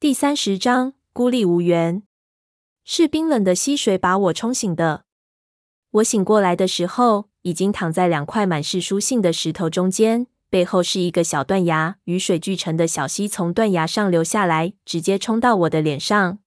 第三十章孤立无援。是冰冷的溪水把我冲醒的。我醒过来的时候，已经躺在两块满是书信的石头中间，背后是一个小断崖，雨水聚成的小溪从断崖上流下来，直接冲到我的脸上。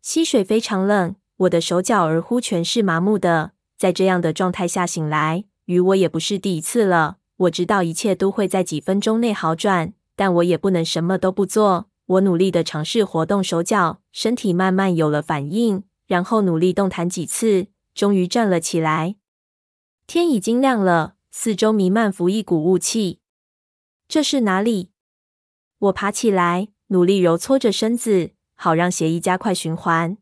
溪水非常冷，我的手脚儿乎全是麻木的。在这样的状态下醒来，与我也不是第一次了。我知道一切都会在几分钟内好转，但我也不能什么都不做。我努力的尝试活动手脚，身体慢慢有了反应，然后努力动弹几次，终于站了起来。天已经亮了，四周弥漫浮一股雾气。这是哪里？我爬起来，努力揉搓着身子，好让血液加快循环。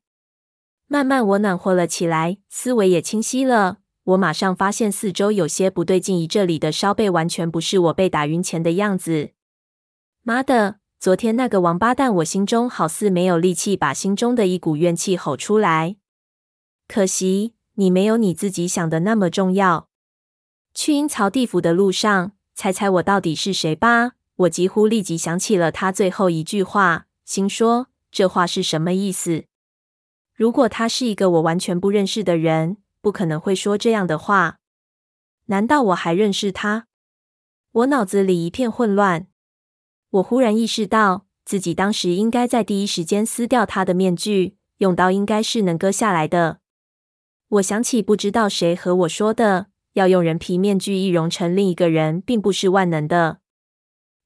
慢慢，我暖和了起来，思维也清晰了。我马上发现四周有些不对劲，这里的烧背完全不是我被打晕前的样子。妈的！昨天那个王八蛋，我心中好似没有力气把心中的一股怨气吼出来。可惜你没有你自己想的那么重要。去阴曹地府的路上，猜猜我到底是谁吧？我几乎立即想起了他最后一句话，心说这话是什么意思？如果他是一个我完全不认识的人，不可能会说这样的话。难道我还认识他？我脑子里一片混乱。我忽然意识到，自己当时应该在第一时间撕掉他的面具，用刀应该是能割下来的。我想起不知道谁和我说的，要用人皮面具易容成另一个人，并不是万能的。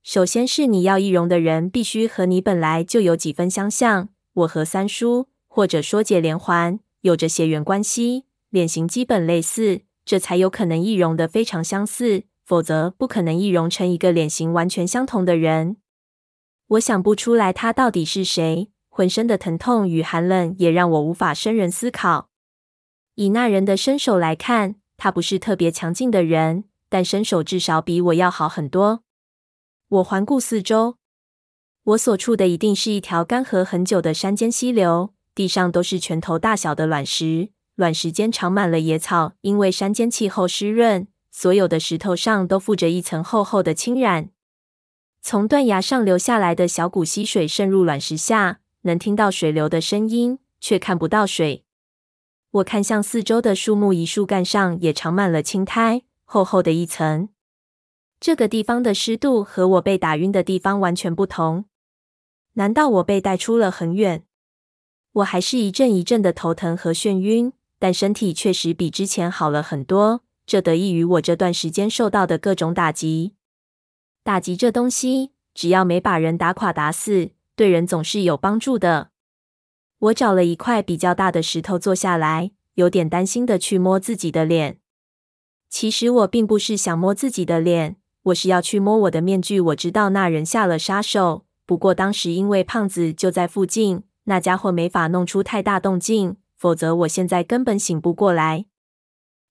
首先是你要易容的人必须和你本来就有几分相像。我和三叔，或者说解连环，有着血缘关系，脸型基本类似，这才有可能易容的非常相似。否则不可能易容成一个脸型完全相同的人。我想不出来他到底是谁，浑身的疼痛与寒冷也让我无法深入思考。以那人的身手来看，他不是特别强劲的人，但身手至少比我要好很多。我环顾四周，我所处的一定是一条干涸很久的山间溪流，地上都是拳头大小的卵石，卵石间长满了野草，因为山间气候湿润。所有的石头上都附着一层厚厚的青染。从断崖上流下来的小股溪水渗入卵石下，能听到水流的声音，却看不到水。我看向四周的树木，一树干上也长满了青苔，厚厚的一层。这个地方的湿度和我被打晕的地方完全不同。难道我被带出了很远？我还是一阵一阵的头疼和眩晕，但身体确实比之前好了很多。这得益于我这段时间受到的各种打击。打击这东西，只要没把人打垮打死，对人总是有帮助的。我找了一块比较大的石头坐下来，有点担心的去摸自己的脸。其实我并不是想摸自己的脸，我是要去摸我的面具。我知道那人下了杀手，不过当时因为胖子就在附近，那家伙没法弄出太大动静，否则我现在根本醒不过来。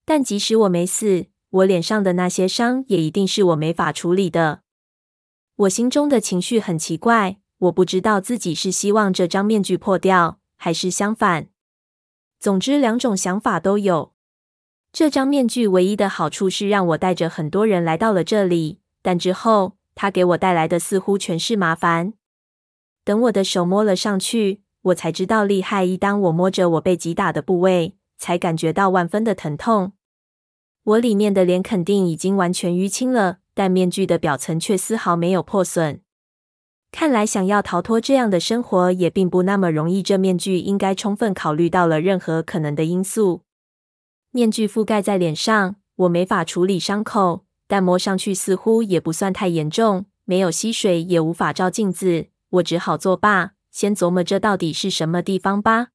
但即使我没死，我脸上的那些伤也一定是我没法处理的。我心中的情绪很奇怪，我不知道自己是希望这张面具破掉，还是相反。总之，两种想法都有。这张面具唯一的好处是让我带着很多人来到了这里，但之后它给我带来的似乎全是麻烦。等我的手摸了上去，我才知道厉害。一当我摸着我被击打的部位，才感觉到万分的疼痛。我里面的脸肯定已经完全淤青了，但面具的表层却丝毫没有破损。看来想要逃脱这样的生活也并不那么容易。这面具应该充分考虑到了任何可能的因素。面具覆盖在脸上，我没法处理伤口，但摸上去似乎也不算太严重。没有吸水，也无法照镜子，我只好作罢，先琢磨这到底是什么地方吧。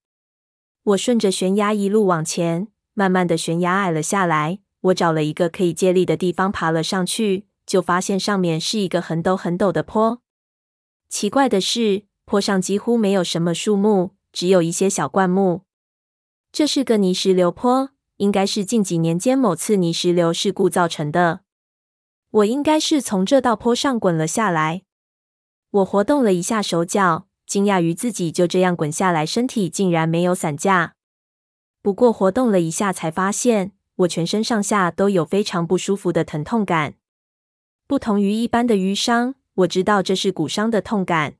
我顺着悬崖一路往前，慢慢的悬崖矮了下来。我找了一个可以借力的地方爬了上去，就发现上面是一个很陡很陡的坡。奇怪的是，坡上几乎没有什么树木，只有一些小灌木。这是个泥石流坡，应该是近几年间某次泥石流事故造成的。我应该是从这道坡上滚了下来。我活动了一下手脚。惊讶于自己就这样滚下来，身体竟然没有散架。不过活动了一下，才发现我全身上下都有非常不舒服的疼痛感。不同于一般的瘀伤，我知道这是骨伤的痛感。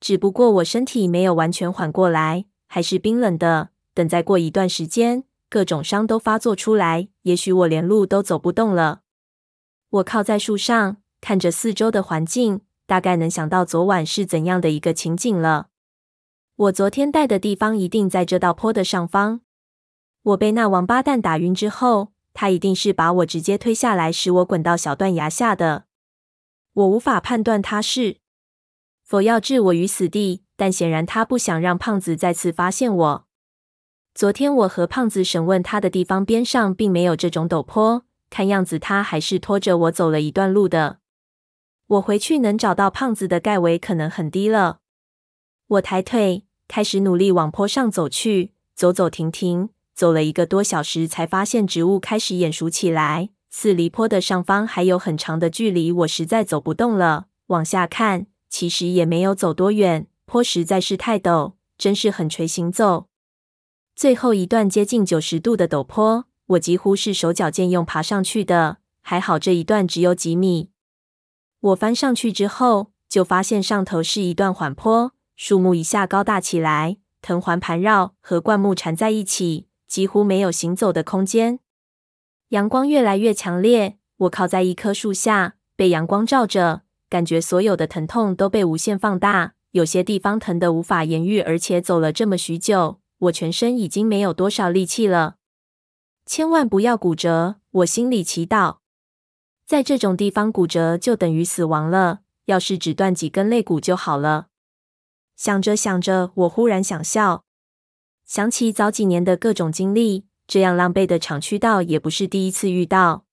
只不过我身体没有完全缓过来，还是冰冷的。等再过一段时间，各种伤都发作出来，也许我连路都走不动了。我靠在树上，看着四周的环境，大概能想到昨晚是怎样的一个情景了。我昨天待的地方一定在这道坡的上方。我被那王八蛋打晕之后，他一定是把我直接推下来，使我滚到小断崖下的。我无法判断他是否要置我于死地，但显然他不想让胖子再次发现我。昨天我和胖子审问他的地方边上并没有这种陡坡，看样子他还是拖着我走了一段路的。我回去能找到胖子的盖围可能很低了。我抬腿开始努力往坡上走去，走走停停，走了一个多小时，才发现植物开始眼熟起来。四离坡的上方还有很长的距离，我实在走不动了。往下看，其实也没有走多远，坡实在是太陡，真是很垂行走。最后一段接近九十度的陡坡，我几乎是手脚兼用爬上去的。还好这一段只有几米。我翻上去之后，就发现上头是一段缓坡，树木一下高大起来，藤环盘绕，和灌木缠在一起，几乎没有行走的空间。阳光越来越强烈，我靠在一棵树下，被阳光照着，感觉所有的疼痛都被无限放大，有些地方疼得无法言喻，而且走了这么许久。我全身已经没有多少力气了，千万不要骨折！我心里祈祷。在这种地方骨折就等于死亡了，要是只断几根肋骨就好了。想着想着，我忽然想笑，想起早几年的各种经历，这样狼狈的厂区道也不是第一次遇到。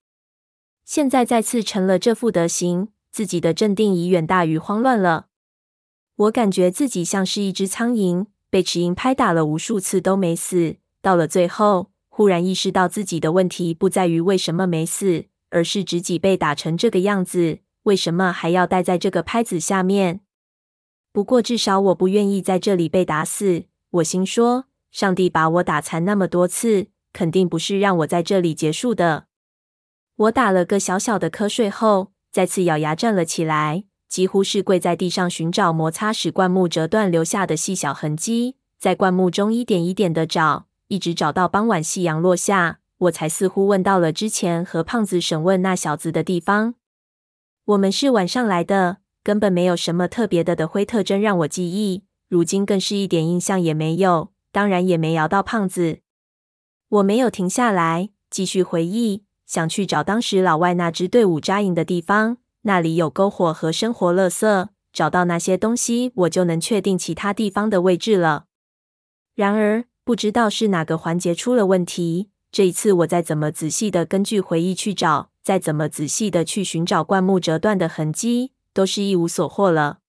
现在再次成了这副德行，自己的镇定已远大于慌乱了。我感觉自己像是一只苍蝇。被齿鹰拍打了无数次都没死，到了最后，忽然意识到自己的问题不在于为什么没死，而是自己被打成这个样子，为什么还要待在这个拍子下面？不过至少我不愿意在这里被打死。我心说，上帝把我打残那么多次，肯定不是让我在这里结束的。我打了个小小的瞌睡后，再次咬牙站了起来。几乎是跪在地上寻找摩擦使灌木折断留下的细小痕迹，在灌木中一点一点的找，一直找到傍晚夕阳落下，我才似乎问到了之前和胖子审问那小子的地方。我们是晚上来的，根本没有什么特别的的灰特征让我记忆，如今更是一点印象也没有，当然也没摇到胖子。我没有停下来，继续回忆，想去找当时老外那支队伍扎营的地方。那里有篝火和生活垃圾，找到那些东西，我就能确定其他地方的位置了。然而，不知道是哪个环节出了问题。这一次，我再怎么仔细的根据回忆去找，再怎么仔细的去寻找灌木折断的痕迹，都是一无所获了。